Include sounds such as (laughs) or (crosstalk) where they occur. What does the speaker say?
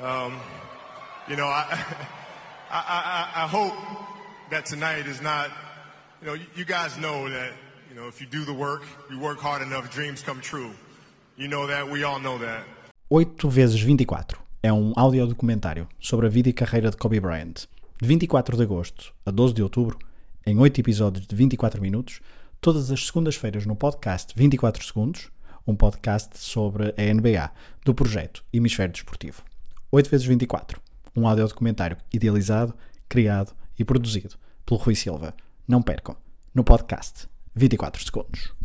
Um, you know, (laughs) I, I, I, I hope that tonight is not, you know, you guys know that, you know, if you do the work, you work hard enough, dreams come true. You know that, we all know that. 8 vezes 24 é um audiodocumentário sobre a vida e carreira de Kobe Bryant. De 24 de agosto a 12 de outubro, em 8 episódios de 24 minutos, todas as segundas-feiras no podcast 24 Segundos, um podcast sobre a NBA, do projeto Hemisfério Desportivo. 8 vezes 24, um audiodocumentário idealizado, criado e produzido pelo Rui Silva. Não percam, no podcast 24 Segundos.